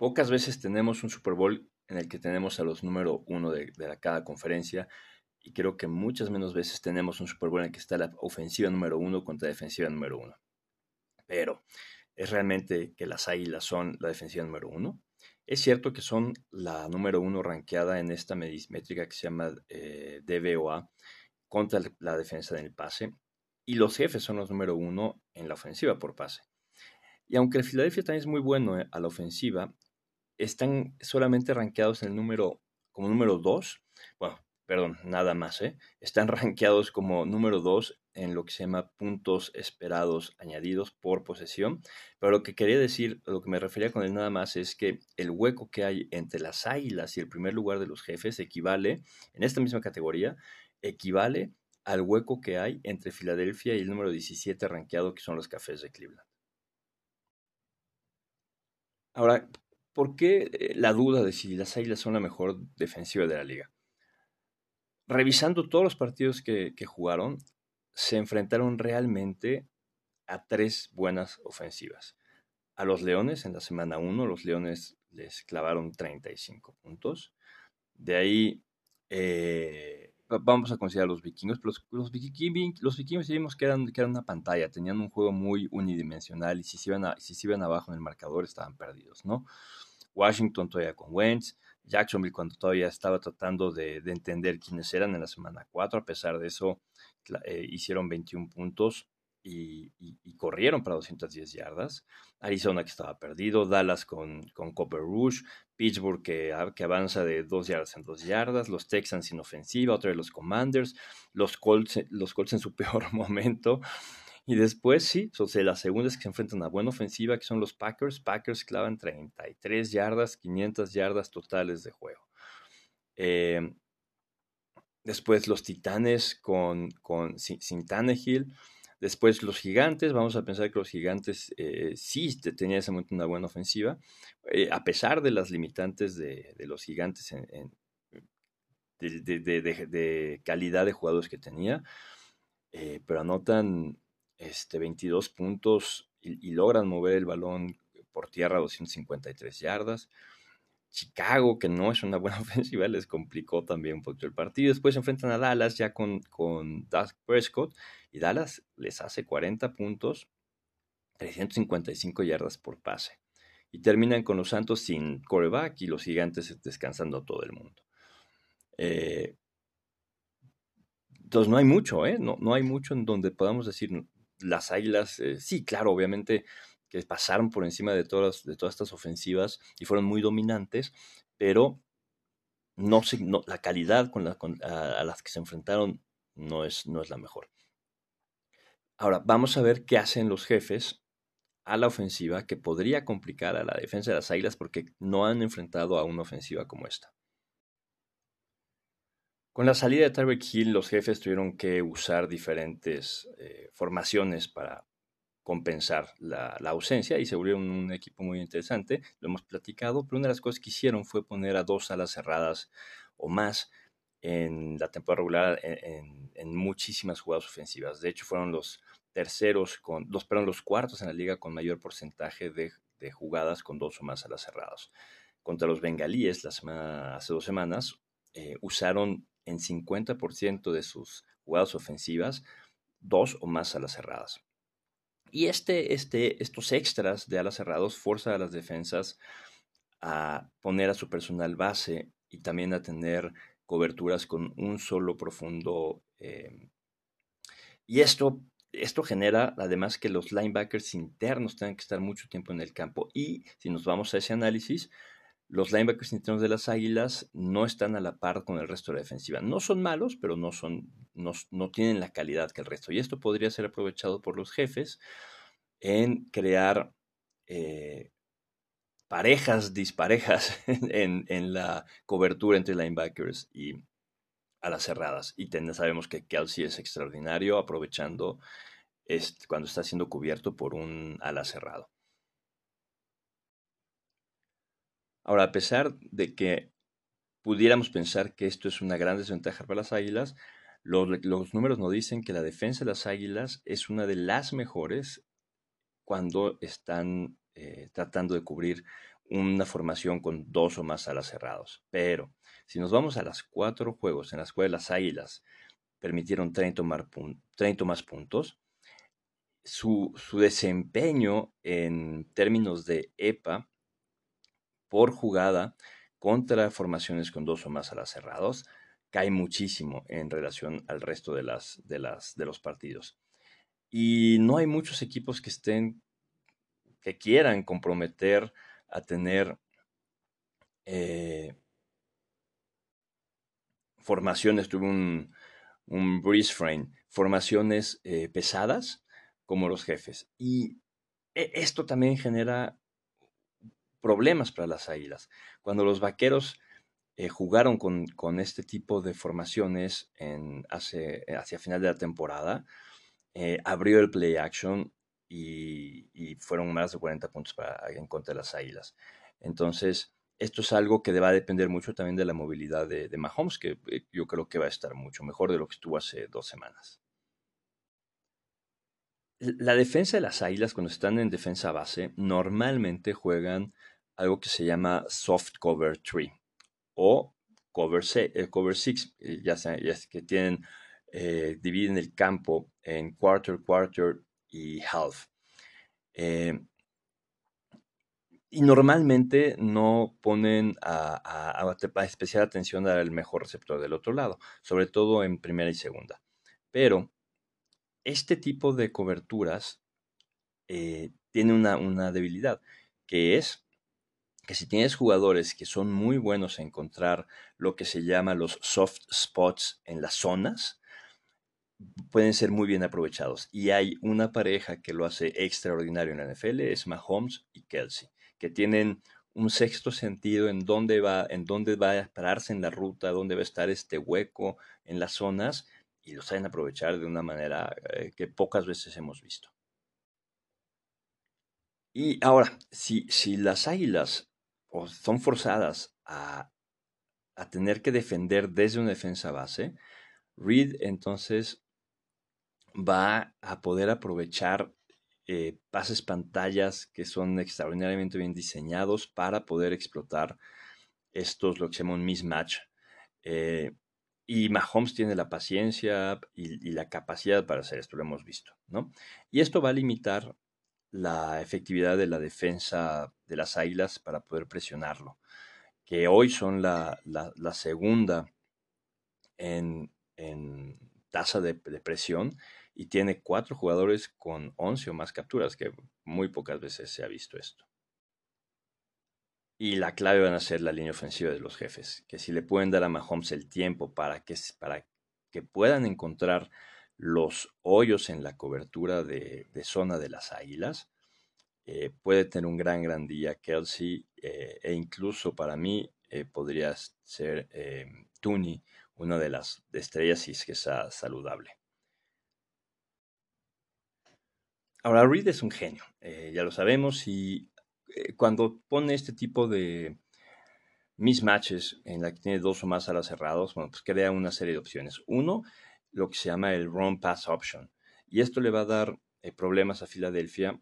Pocas veces tenemos un Super Bowl en el que tenemos a los número uno de, cada conferencia y creo que muchas menos veces tenemos un Super Bowl en el que está la ofensiva número uno contra la defensiva número uno. Pero, ¿es realmente que las Águilas son la defensiva número uno? Es cierto que son la número uno ranqueada en esta métrica que se llama eh, DVOA contra la defensa en el pase y los jefes son los número uno en la ofensiva por pase. Y aunque el Filadelfia también es muy bueno eh, a la ofensiva, están solamente rankeados en el número, como número 2, bueno, perdón, nada más, ¿eh? están rankeados como número 2 en lo que se llama puntos esperados añadidos por posesión, pero lo que quería decir, lo que me refería con el nada más es que el hueco que hay entre las águilas y el primer lugar de los jefes equivale, en esta misma categoría, equivale al hueco que hay entre Filadelfia y el número 17 rankeado que son los cafés de Cleveland. Ahora, ¿Por qué eh, la duda de si las Águilas son la mejor defensiva de la liga? Revisando todos los partidos que, jugaron, se enfrentaron realmente a tres buenas ofensivas. A los Leones en la semana 1, los Leones les clavaron 35 puntos. De ahí eh, vamos a considerar los vikingos, los, los, vikingos, los vikingos vimos que eran, que una pantalla, tenían un juego muy unidimensional y si se, iban si se iban abajo en el marcador estaban perdidos, ¿no? Washington todavía con Wentz, Jacksonville cuando todavía estaba tratando de, entender quiénes eran en la semana 4, a pesar de eso eh, hicieron 21 puntos y, corrieron para 210 yardas, Arizona que estaba perdido, Dallas con, con Copper Rouge, Pittsburgh que, que avanza de 2 yardas en 2 yardas, los Texans sin ofensiva, otra vez los Commanders, los Colts, los Colts en su peor momento, y después, sí, o sea, la segunda es que se enfrentan a buena ofensiva, que son los Packers. Packers clavan 33 yardas, 500 yardas totales de juego. Em, después los Titanes con, con, sin, sin Tannehill. Después los gigantes, vamos a pensar que los gigantes eh, sí tenían ese momento una buena ofensiva, eh, a pesar de las limitantes de, los gigantes en, de, calidad de jugadores que tenía, eh, pero anotan este, 22 puntos y, logran mover el balón por tierra a 253 yardas. Chicago, que no es una buena ofensiva, les complicó también un poquito el partido. Después se enfrentan a Dallas ya con, con Dusk Prescott y Dallas les hace 40 puntos, 355 yardas por pase. Y terminan con los Santos sin coreback y los gigantes descansando todo el mundo. Eh, entonces no hay mucho, ¿eh? No, no hay mucho en donde podamos decir, las Águilas, eh, sí, claro, obviamente que pasaron por encima de todas, de todas estas ofensivas y fueron muy dominantes, pero no, la calidad con la, a, las que se enfrentaron no es, no es la mejor. Ahora, vamos a ver qué hacen los jefes a la ofensiva que podría complicar a la defensa de las Águilas porque no han enfrentado a una ofensiva como esta. Con la salida de Tyreek Hill, los jefes tuvieron que usar diferentes eh, formaciones para compensar la, ausencia y se volvieron un equipo muy interesante, lo hemos platicado, pero una de las cosas que hicieron fue poner a dos alas cerradas o más en la temporada regular en, muchísimas jugadas ofensivas. De hecho, fueron los terceros, con, los, perdón, los cuartos en la liga con mayor porcentaje de, jugadas con dos o más alas cerradas. Contra los bengalíes la hace dos semanas eh, usaron en 50% de sus jugadas ofensivas dos o más alas cerradas. Y este, este, estos extras de alas cerrados fuerzan a las defensas a poner a su personal base y también a tener coberturas con un solo profundo. Eh, y esto, esto genera además que los linebackers internos tengan que estar mucho tiempo en el campo. Y si nos vamos a ese análisis, los linebackers internos de las Águilas no están a la par con el resto de la defensiva. No son malos, pero no, son, no, tienen la calidad que el resto. Y esto podría ser aprovechado por los jefes en crear eh, parejas disparejas en, la cobertura entre linebackers y a las cerradas. Y sabemos que Kelsey es extraordinario aprovechando cuando está siendo cubierto por un ala cerrado. Ahora, a pesar de que pudiéramos pensar que esto es una gran desventaja para las Águilas, los, números nos dicen que la defensa de las Águilas es una de las mejores cuando están eh, tratando de cubrir una formación con dos o más alas cerrados. Pero si nos vamos a las cuatro juegos en las cuales las Águilas permitieron 30 más, puntos, su, su, desempeño en términos de EPA por jugada contra formaciones con dos o más alas cerrados cae muchísimo en relación al resto de, las, de, las, de los partidos. Y no hay muchos equipos que estén, que quieran comprometer a tener eh, formaciones, tuve un, un frame, formaciones eh, pesadas como los jefes. Y e, esto también genera problemas para las águilas. Cuando los vaqueros eh, jugaron con, con, este tipo de formaciones en, hace, hacia final de la temporada, eh, abrió el play action y, fueron más de 40 puntos para, en contra de las águilas. Entonces, esto es algo que va a depender mucho también de la movilidad de, de Mahomes, que eh, yo creo que va a estar mucho mejor de lo que estuvo hace dos semanas. La defensa de las águilas, cuando están en defensa base, normalmente juegan algo que se llama soft cover 3 o cover 6, eh, six, ya, ya que tienen, dividen el campo en quarter, quarter y half. Eh, y normalmente no ponen a, especial atención al mejor receptor del otro lado, sobre todo en primera y segunda. Pero este tipo de coberturas eh, tiene una, una, debilidad, que es que si tienes jugadores que son muy buenos en encontrar lo que se llama los soft spots en las zonas, pueden ser muy bien aprovechados. Y hay una pareja que lo hace extraordinario en la NFL, es Mahomes y Kelsey, que tienen un sexto sentido en dónde va, en dónde va a pararse en la ruta, dónde va a estar este hueco en las zonas, y lo saben aprovechar de una manera eh, que pocas veces hemos visto. Y ahora, si, si las águilas son forzadas a, a tener que defender desde una defensa base, Reed entonces va a poder aprovechar eh, pases pantallas que son extraordinariamente bien diseñados para poder explotar estos, lo que se llama un mismatch. Eh, y Mahomes tiene la paciencia y, la capacidad para hacer esto, lo hemos visto, ¿no? Y esto va a limitar la efectividad de la defensa de las Águilas para poder presionarlo, que hoy son la, segunda en, tasa de, presión y tiene cuatro jugadores con 11 o más capturas, que muy pocas veces se ha visto esto. Y la clave van a ser la línea ofensiva de los jefes, que si le pueden dar a Mahomes el tiempo para que, para que puedan encontrar los hoyos en la cobertura de, zona de las águilas, eh, puede tener un gran, gran día Kelsey, eh, e incluso para mí eh, podría ser Tooney una de las estrellas si es que está saludable. Ahora, Reed es un genio, ya lo sabemos, y eh, cuando pone este tipo de mismatches en la que tiene dos o más alas cerrados, bueno, pues crea una serie de opciones. Uno, lo que se llama el run pass option, y esto le va a dar eh, problemas a Filadelfia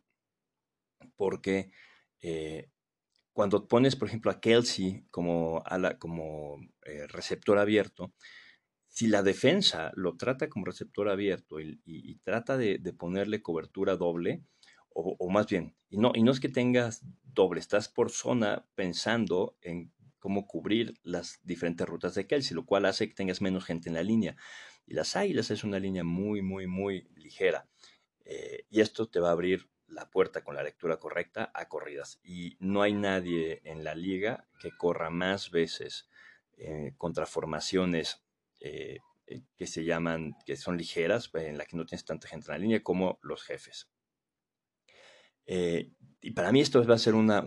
porque cuando pones, por ejemplo, a Kelsey como, como receptor abierto, si la defensa lo trata como receptor abierto y, trata de, ponerle cobertura doble, o, más bien, y no, y no es que tengas doble, estás por zona pensando en cómo cubrir las diferentes rutas de Kelsey, lo cual hace que tengas menos gente en la línea. Y las Águilas es una línea muy, muy, muy ligera. Eh, y esto te va a abrir la puerta con la lectura correcta a corridas. Y no hay nadie en la liga que corra más veces eh, contra formaciones eh, que se llaman, que son ligeras, en la que no tienes tanta gente en la línea, como los jefes. Eh, y para mí esto va a ser una,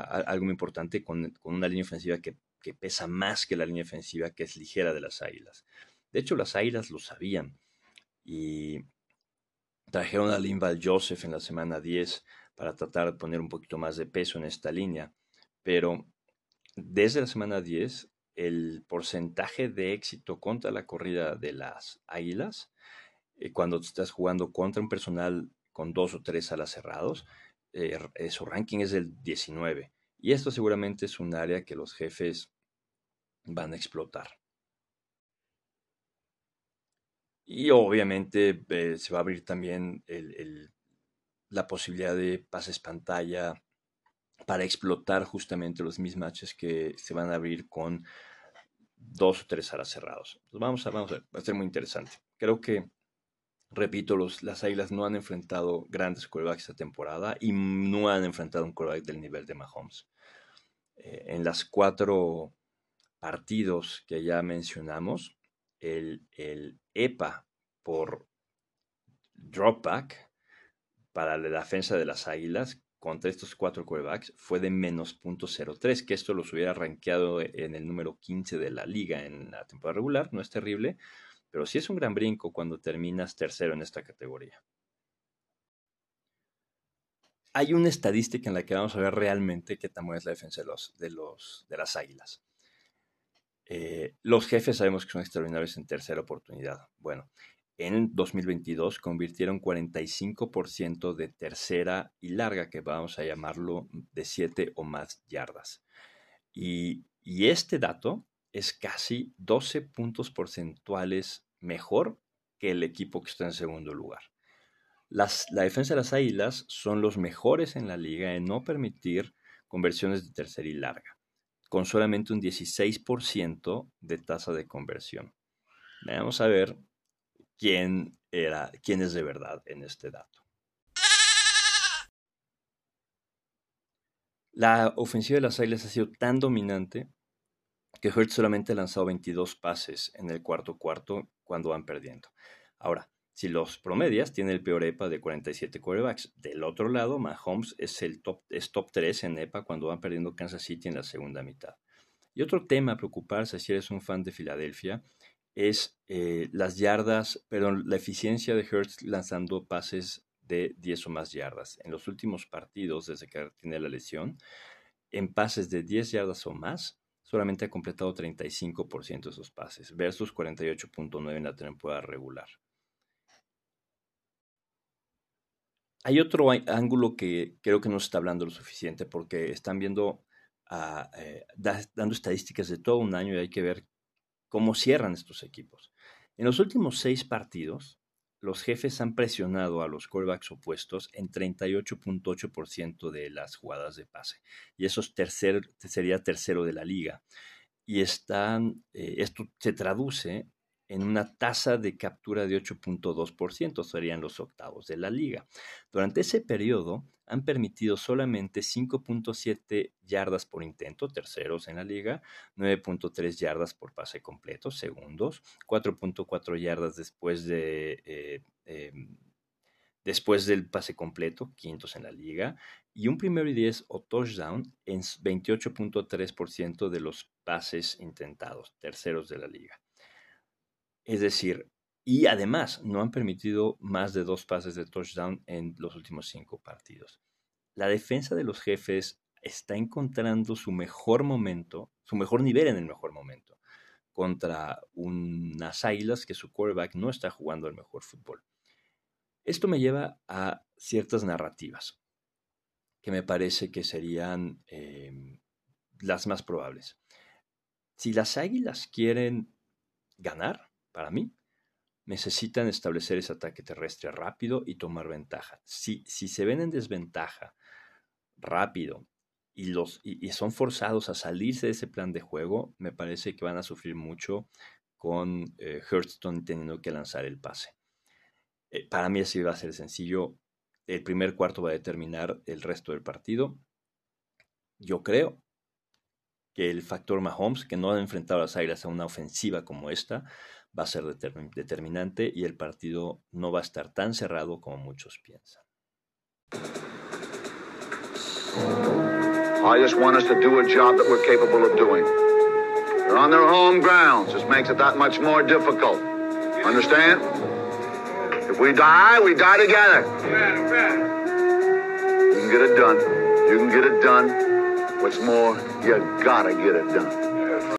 algo muy importante con, con una línea ofensiva que, que, pesa más que la línea ofensiva que es ligera de las águilas. De hecho, las águilas lo sabían y trajeron a Linval Joseph en la semana 10 para tratar de poner un poquito más de peso en esta línea, pero desde la semana 10 el porcentaje de éxito contra la corrida de las águilas, eh, cuando estás jugando contra un personal con dos o tres alas cerrados, eh, su ranking es del 19 Y esto seguramente es un área que los jefes van a explotar. Y obviamente eh, se va a abrir también la posibilidad de pases pantalla para explotar justamente los mismatches que se van a abrir con dos o tres alas cerrados. vamos a, vamos a ver, va a ser muy interesante. Creo que, repito, los, las Águilas no han enfrentado grandes quarterbacks esta temporada y no han enfrentado un quarterback del nivel de Mahomes. Eh, en las cuatro partidos que ya mencionamos, el, el EPA por dropback para la defensa de las Águilas contra estos cuatro quarterbacks fue de menos .03, que esto los hubiera rankeado en el número 15 de la liga en la temporada regular, no es terrible, pero sí es un gran brinco cuando terminas tercero en esta categoría. Hay una estadística en la que vamos a ver realmente qué buena es la defensa de, los, de, los, de las águilas. Eh, los jefes sabemos que son extraordinarios en tercera oportunidad. Bueno, en 2022 convirtieron 45% de tercera y larga, que vamos a llamarlo de 7 o más yardas. Y, este dato es casi 12 puntos porcentuales mejor que el equipo que está en segundo lugar. la defensa de las Águilas son los mejores en la liga en no permitir conversiones de tercera y larga, con solamente un 16% de tasa de conversión. Vamos a ver quién, era, quién es de verdad en este dato. La ofensiva de las Águilas ha sido tan dominante que Hertz solamente ha lanzado 22 pases en el cuarto cuarto cuando van perdiendo. Ahora, si los promedias, tiene el peor EPA de 47 quarterbacks. Del otro lado, Mahomes es el top, es top 3 en EPA cuando van perdiendo Kansas City en la segunda mitad. Y otro tema a preocuparse si eres un fan de Filadelfia es eh, las yardas, perdón, la eficiencia de Hertz lanzando pases de 10 o más yardas. En los últimos partidos, desde que tiene la lesión, en pases de 10 yardas o más, solamente ha completado 35% de esos pases, versus 48.9 en la temporada regular. Hay otro ángulo que creo que no se está hablando lo suficiente porque están viendo, eh, dando estadísticas de todo un año y hay que ver cómo cierran estos equipos. En los últimos seis partidos, los jefes han presionado a los quarterbacks opuestos en 38.8% de las jugadas de pase. Y eso sería tercero de la liga. Y están, eh, esto se traduce en una tasa de captura de 8.2%, serían los octavos de la liga. Durante ese periodo han permitido solamente 5.7 yardas por intento, terceros en la liga, 9.3 yardas por pase completo, segundos, 4.4 yardas después de... Eh, em, después del pase completo, quintos en la liga, y un primero y 10 o touchdown en 28.3% de los pases intentados, terceros de la liga. Es decir, y además no han permitido más de dos pases de touchdown en los últimos cinco partidos. La defensa de los jefes está encontrando su mejor momento, su mejor nivel en el mejor momento, contra unas águilas que su quarterback no está jugando el mejor fútbol. Esto me lleva a ciertas narrativas que me parece que serían em, las más probables. Si las águilas quieren ganar, para mí, necesitan establecer ese ataque terrestre rápido y tomar ventaja. Si, si se ven en desventaja rápido y, los, y, son forzados a salirse de ese plan de juego, me parece que van a sufrir mucho con eh, teniendo que lanzar el pase. Eh, para mí así va a ser sencillo. El primer cuarto va a determinar el resto del partido. Yo creo que el factor Mahomes, que no ha enfrentado a las Águilas a una ofensiva como esta, va a ser determinante y el partido no va a estar tan cerrado como muchos piensan. I just want us to do a job that we're capable of doing. They're on their home grounds. This makes it that much more difficult. Understand? If we die, we die together. You can get it done. You can get it done. What's more, you gotta get it done.